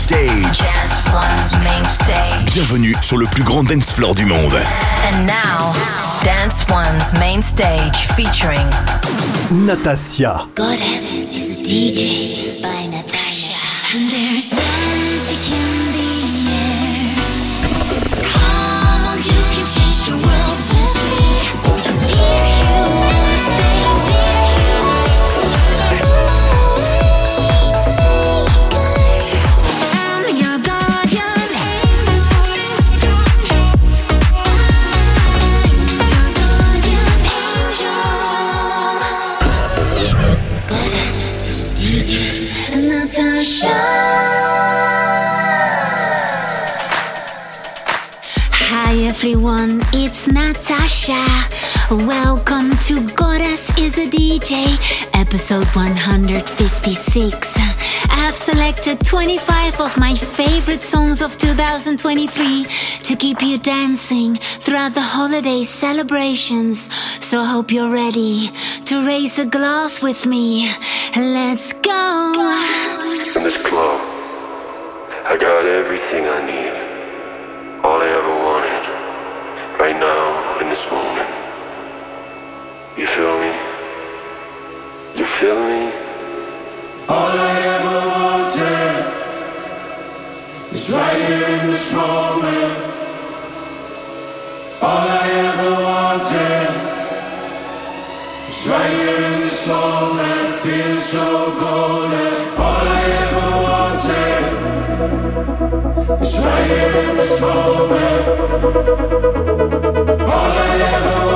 stage. Dance One's main stage. Bienvenue sur le plus grand dance floor du monde. And now, Dance One's main stage featuring Natasha. Goddess is a DJ by Natasha. And there's magic in the air. Come on, you can change the world with me. Welcome to Goddess is a DJ, episode 156. I've selected 25 of my favorite songs of 2023 to keep you dancing throughout the holiday celebrations. So I hope you're ready to raise a glass with me. Let's go! In this club, I got everything I need. You feel me? You feel me? All I ever wanted is right here in this moment. All I ever wanted is right here in this moment. Feeling so golden. All I ever wanted is right here in this moment. All I ever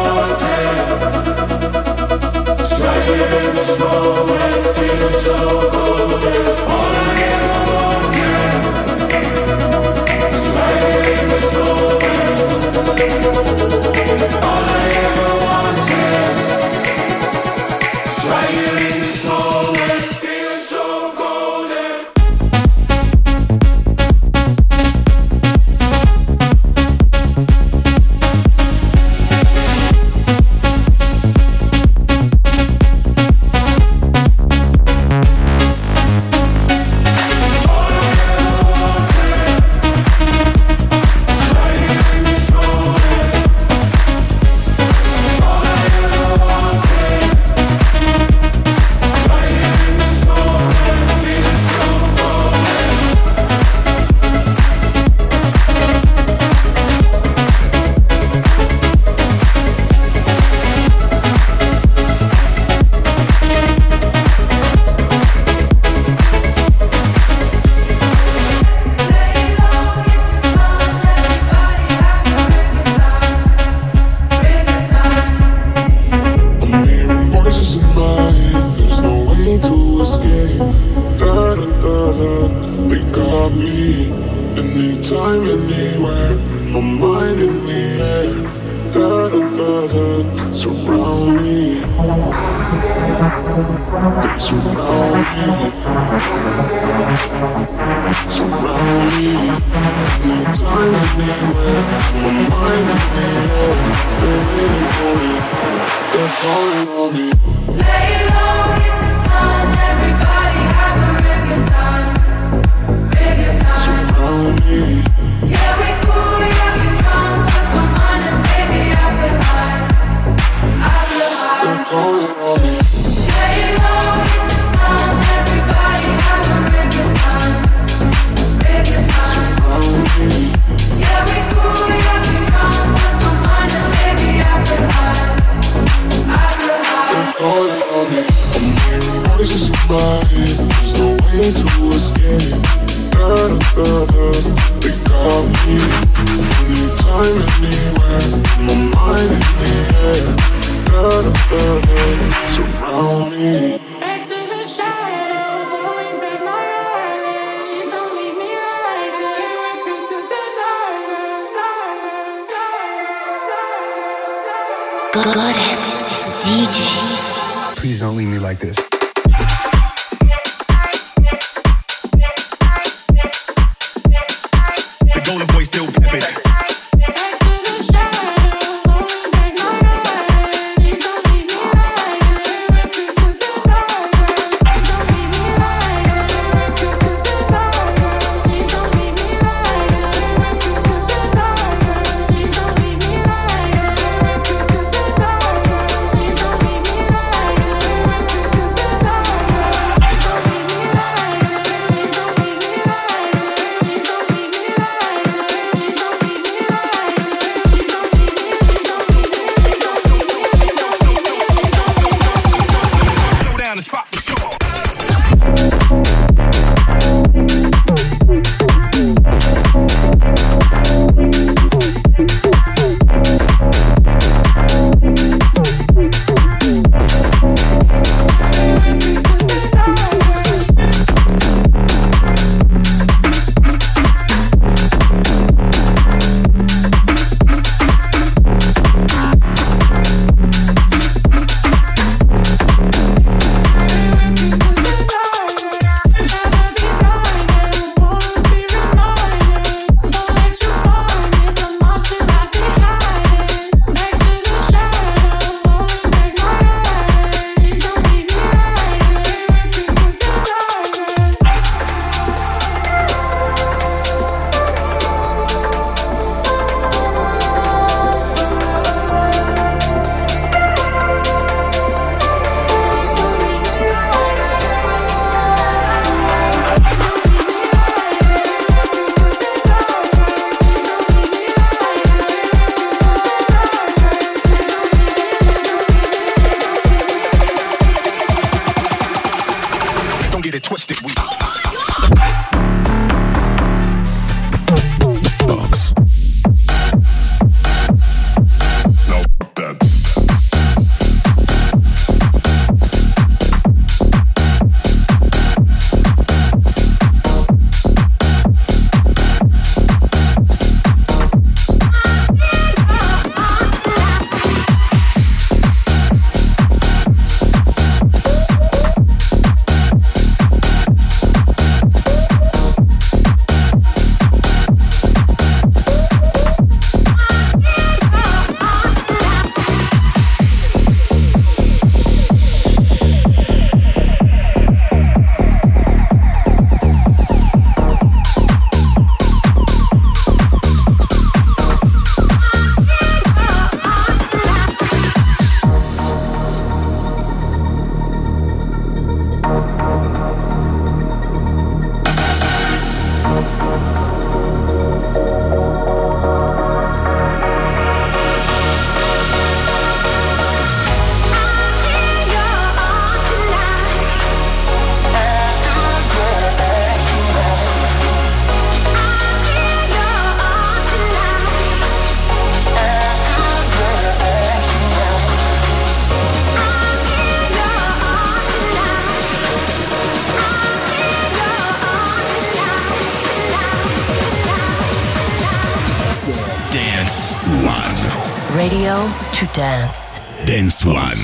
Dance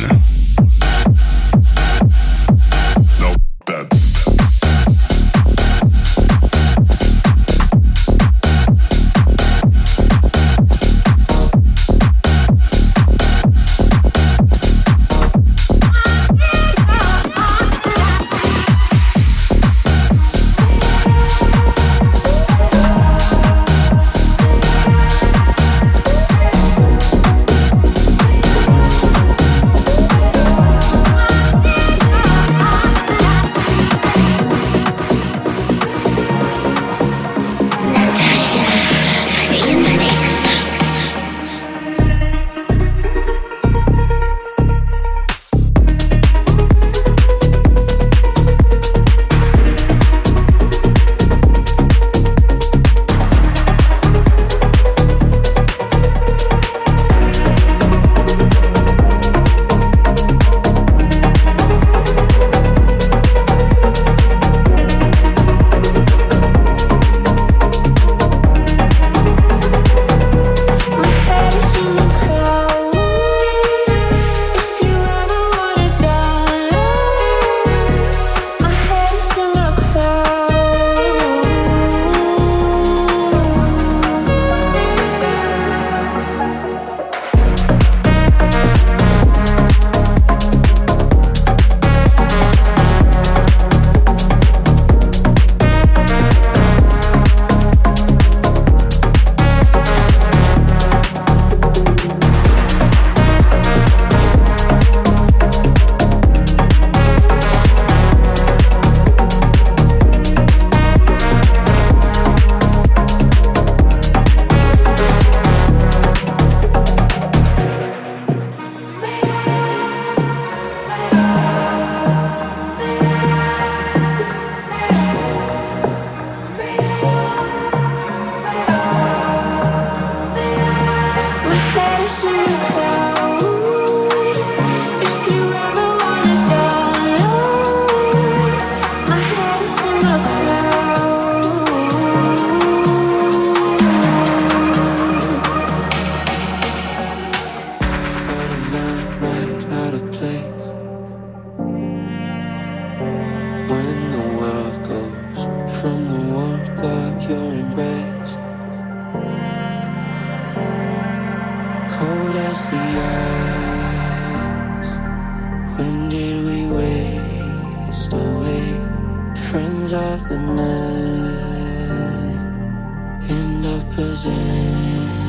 One. craving you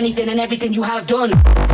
anything and everything you have done.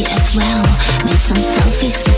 as well. Made some selfies.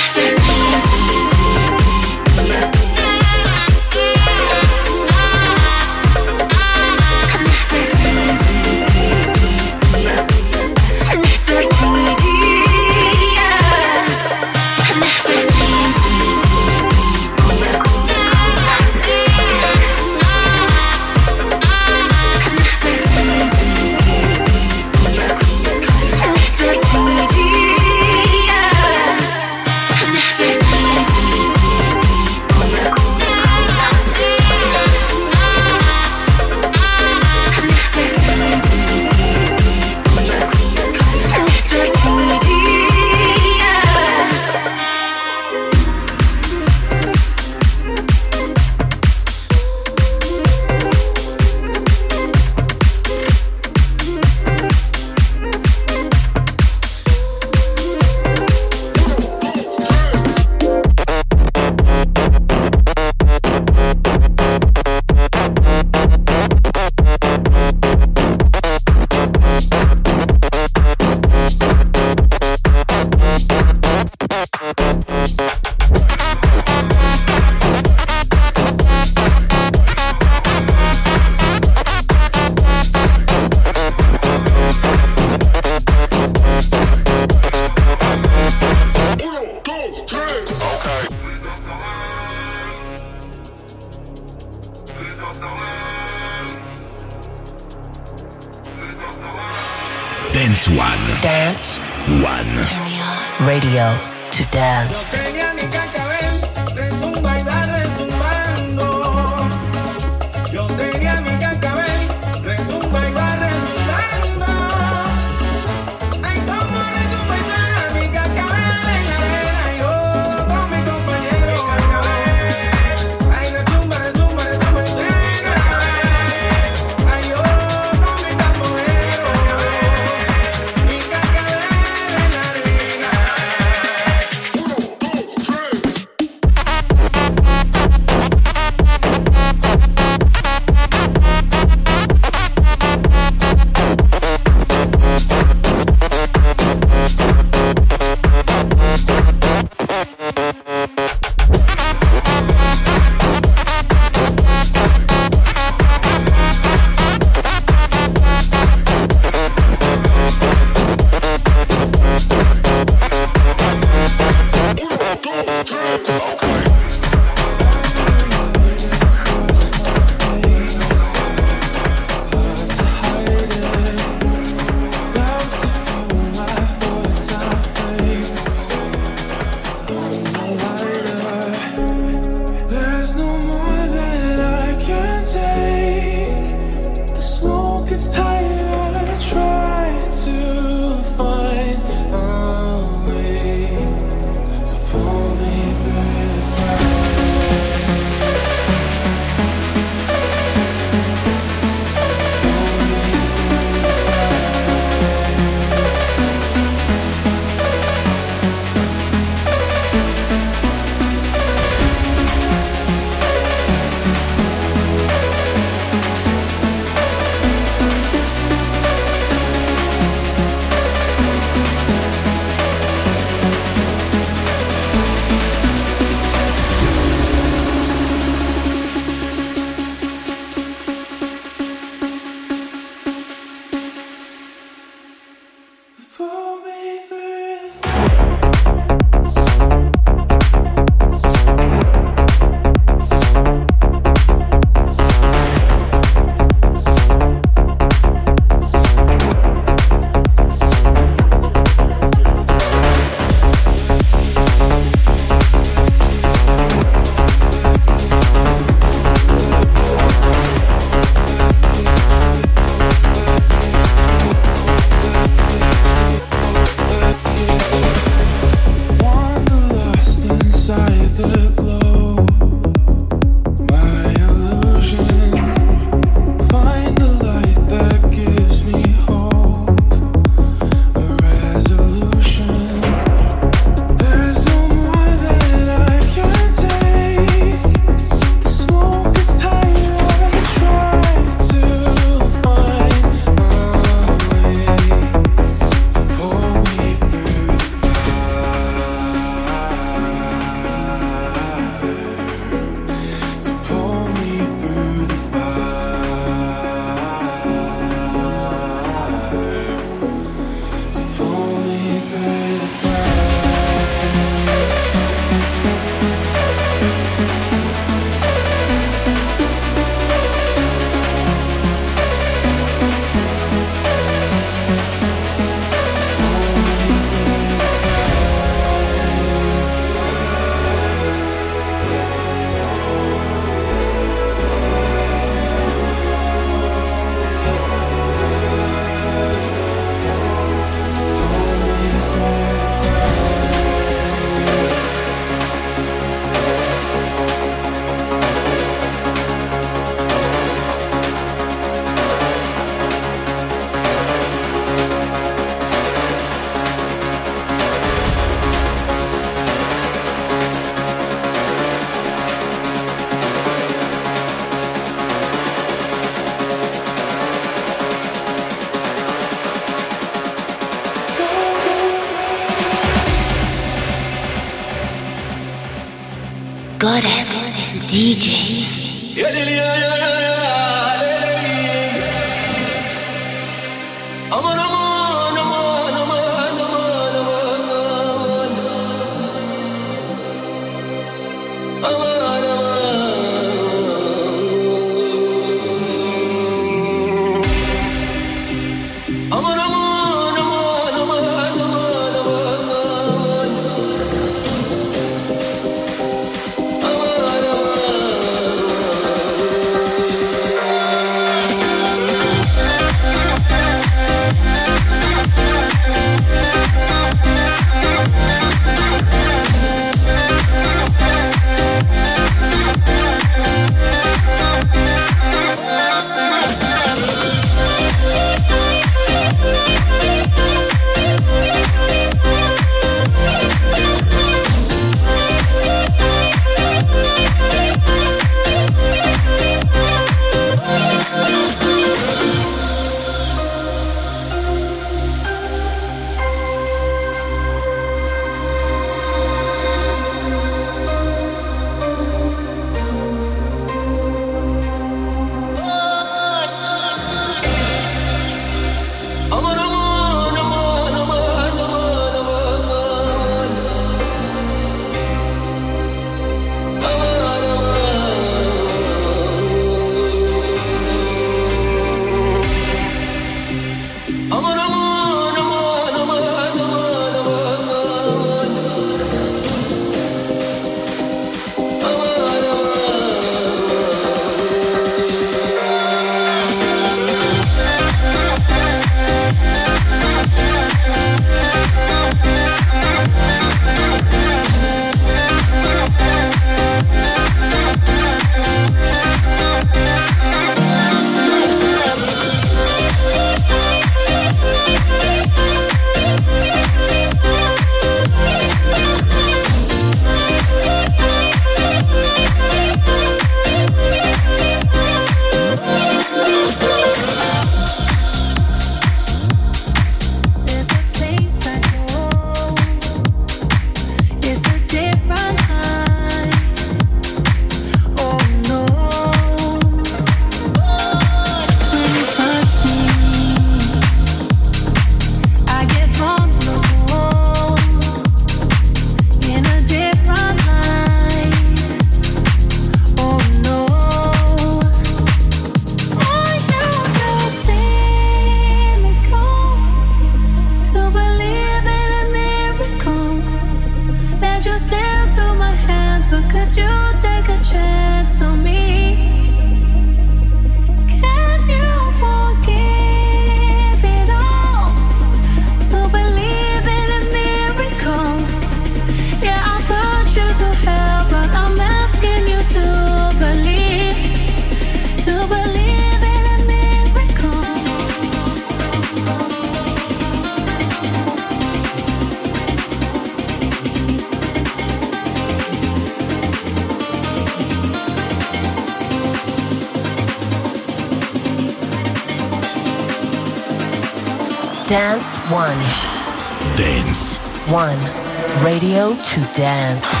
Dance.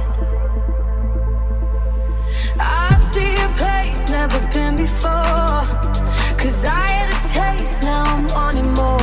never been before. Cause I had a taste, now I'm wanting more.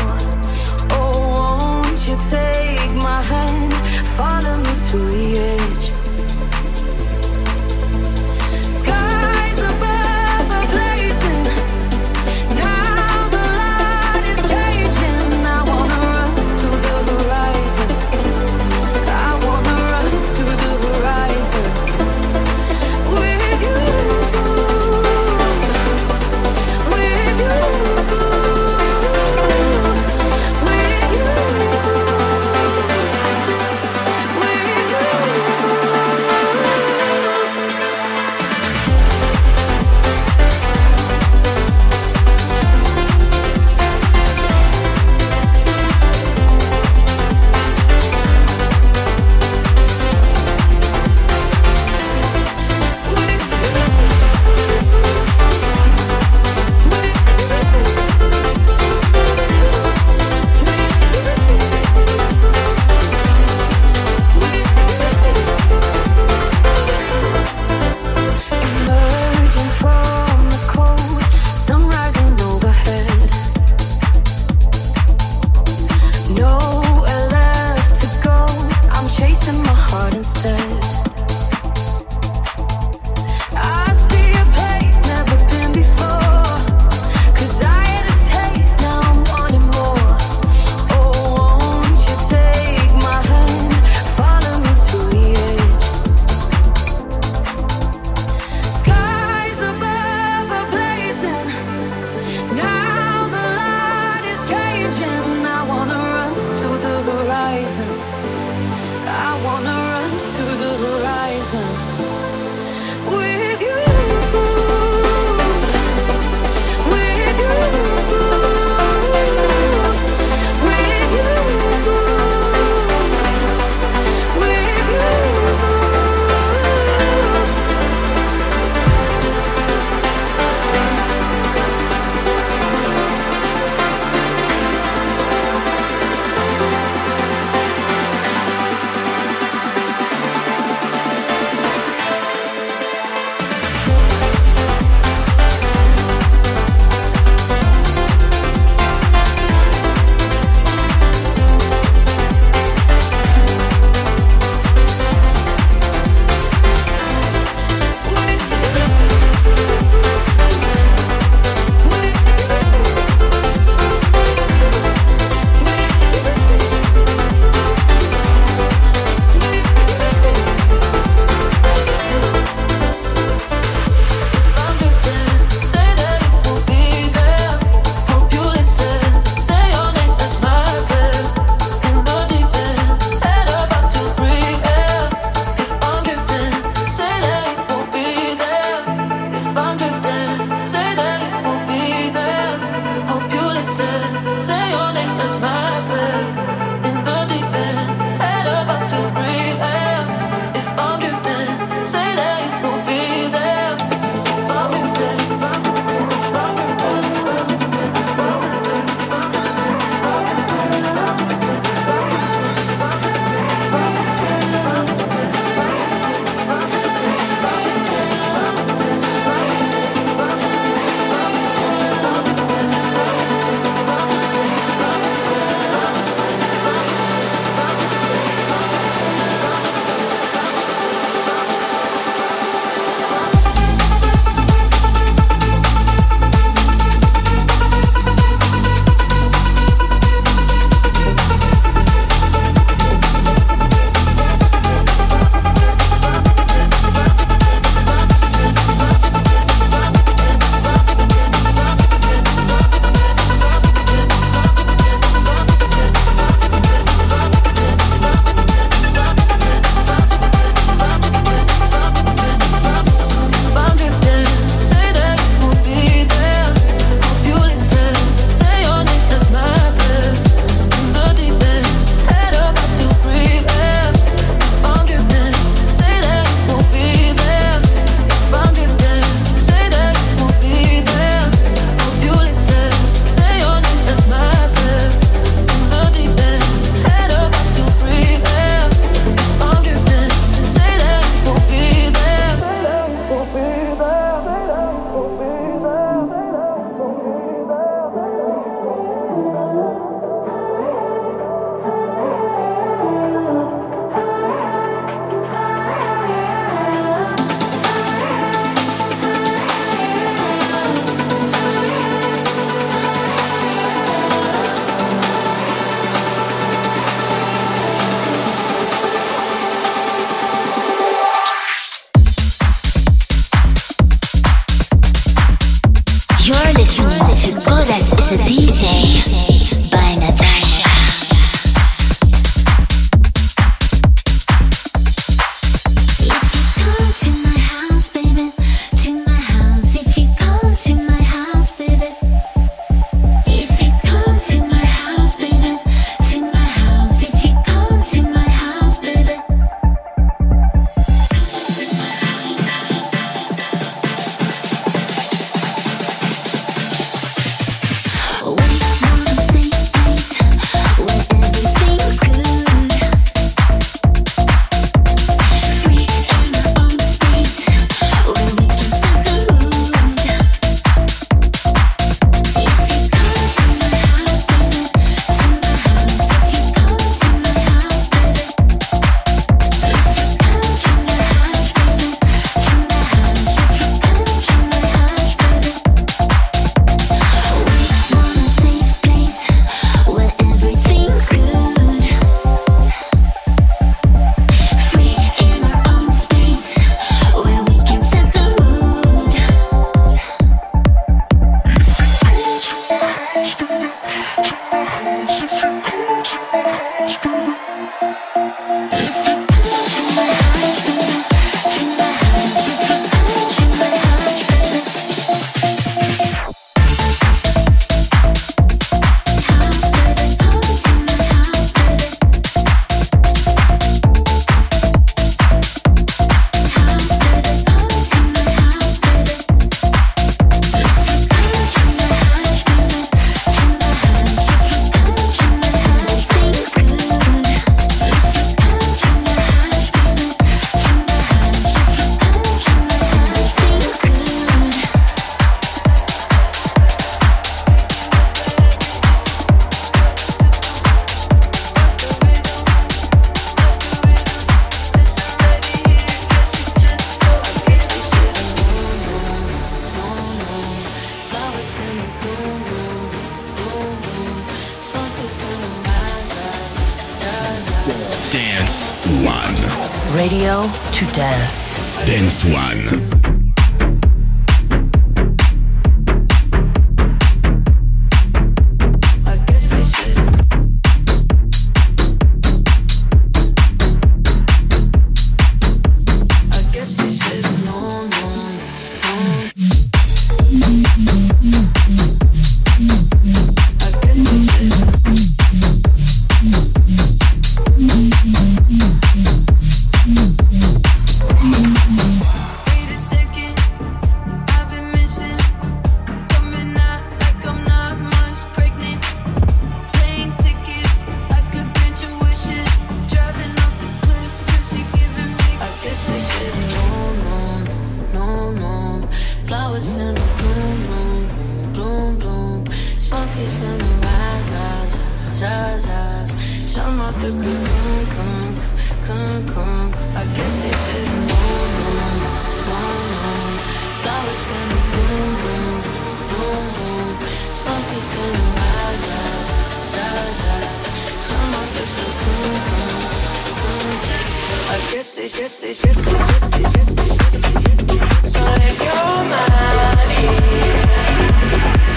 So if you're mine here.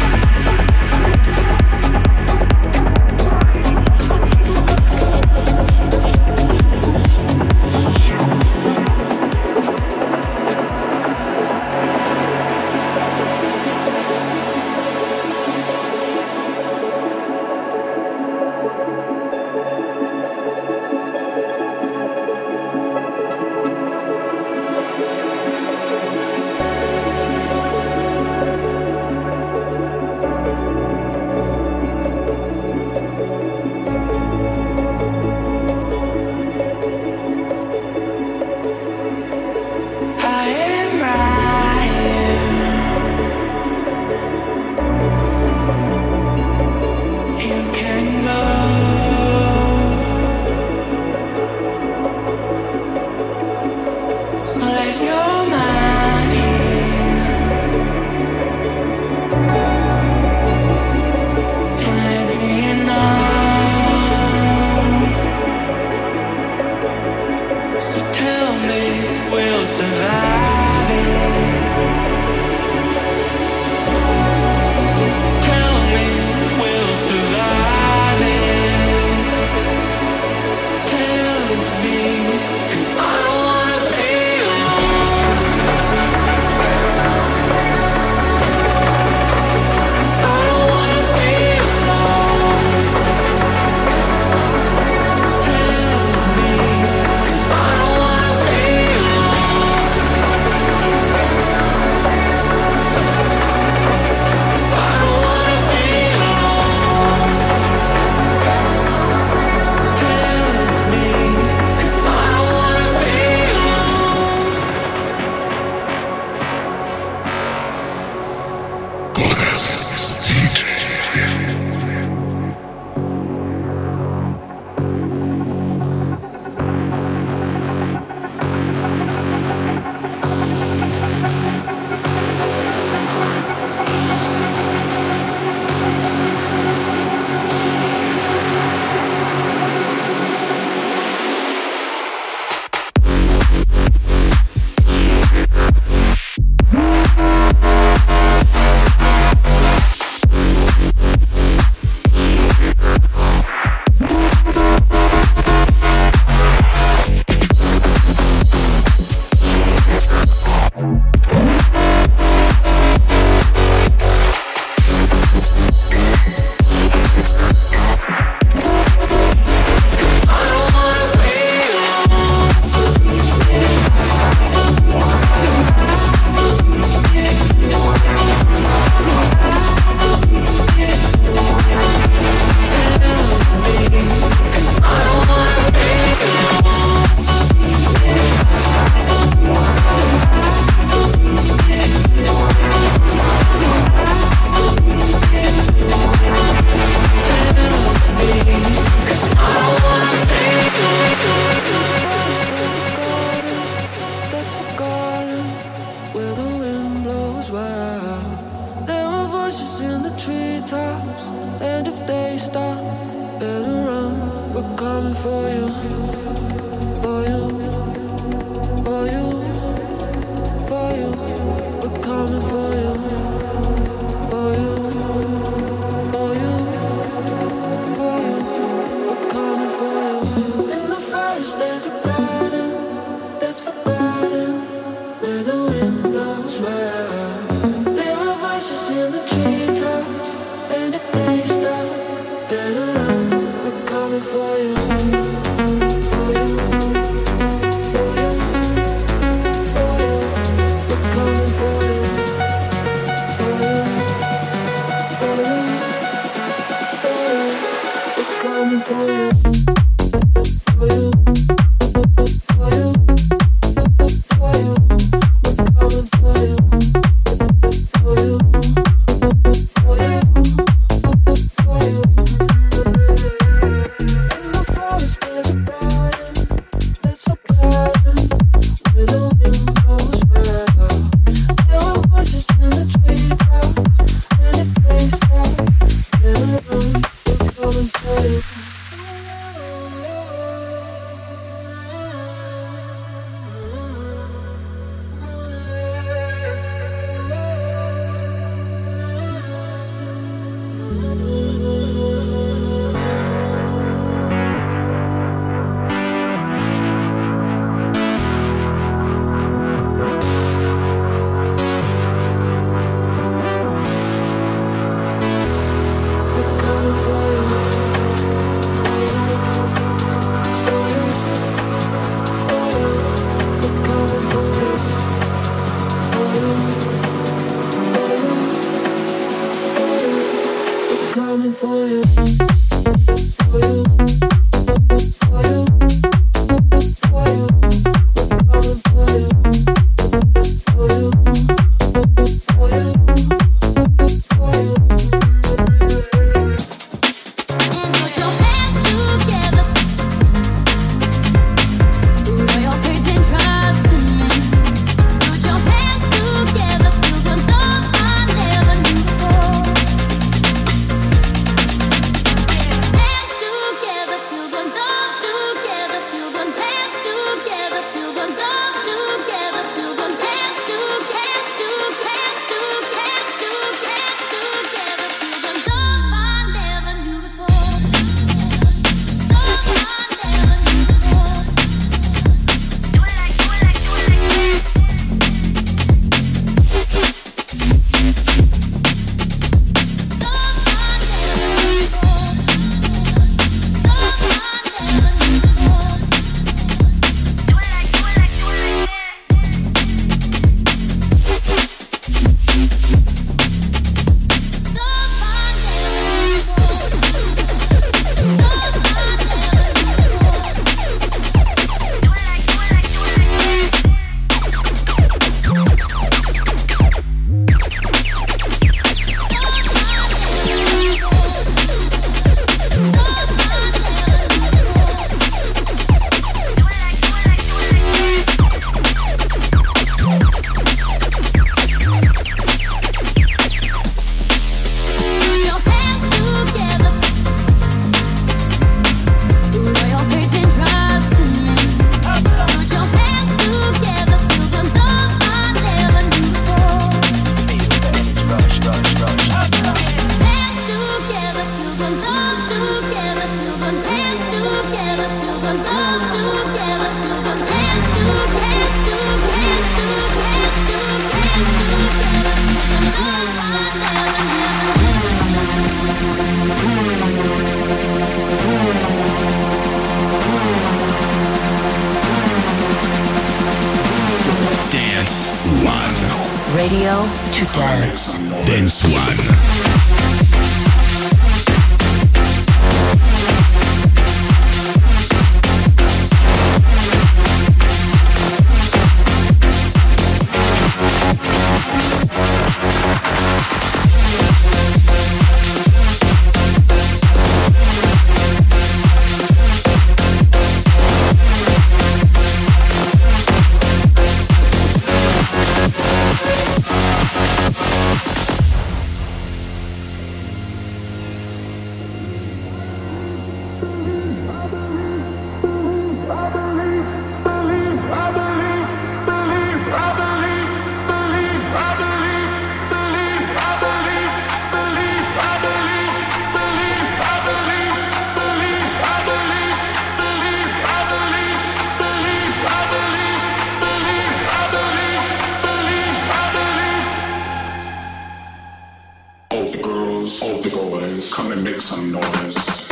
the girls, all the boys, come and make some noise.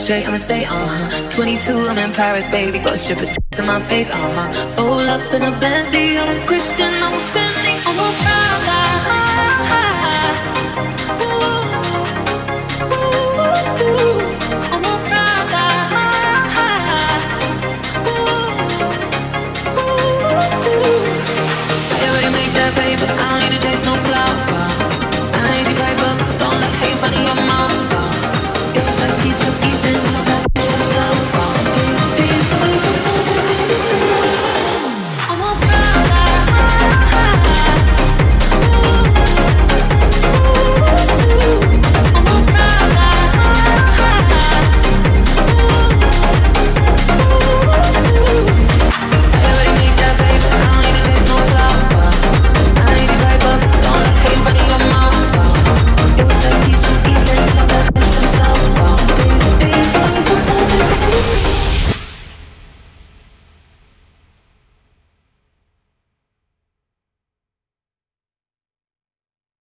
straight, I'ma stay, uh-huh. 22, I'm in Paris, baby. Got strippers to my face, uh-huh. Roll up in a Bentley, I'm a Christian, I'm a fan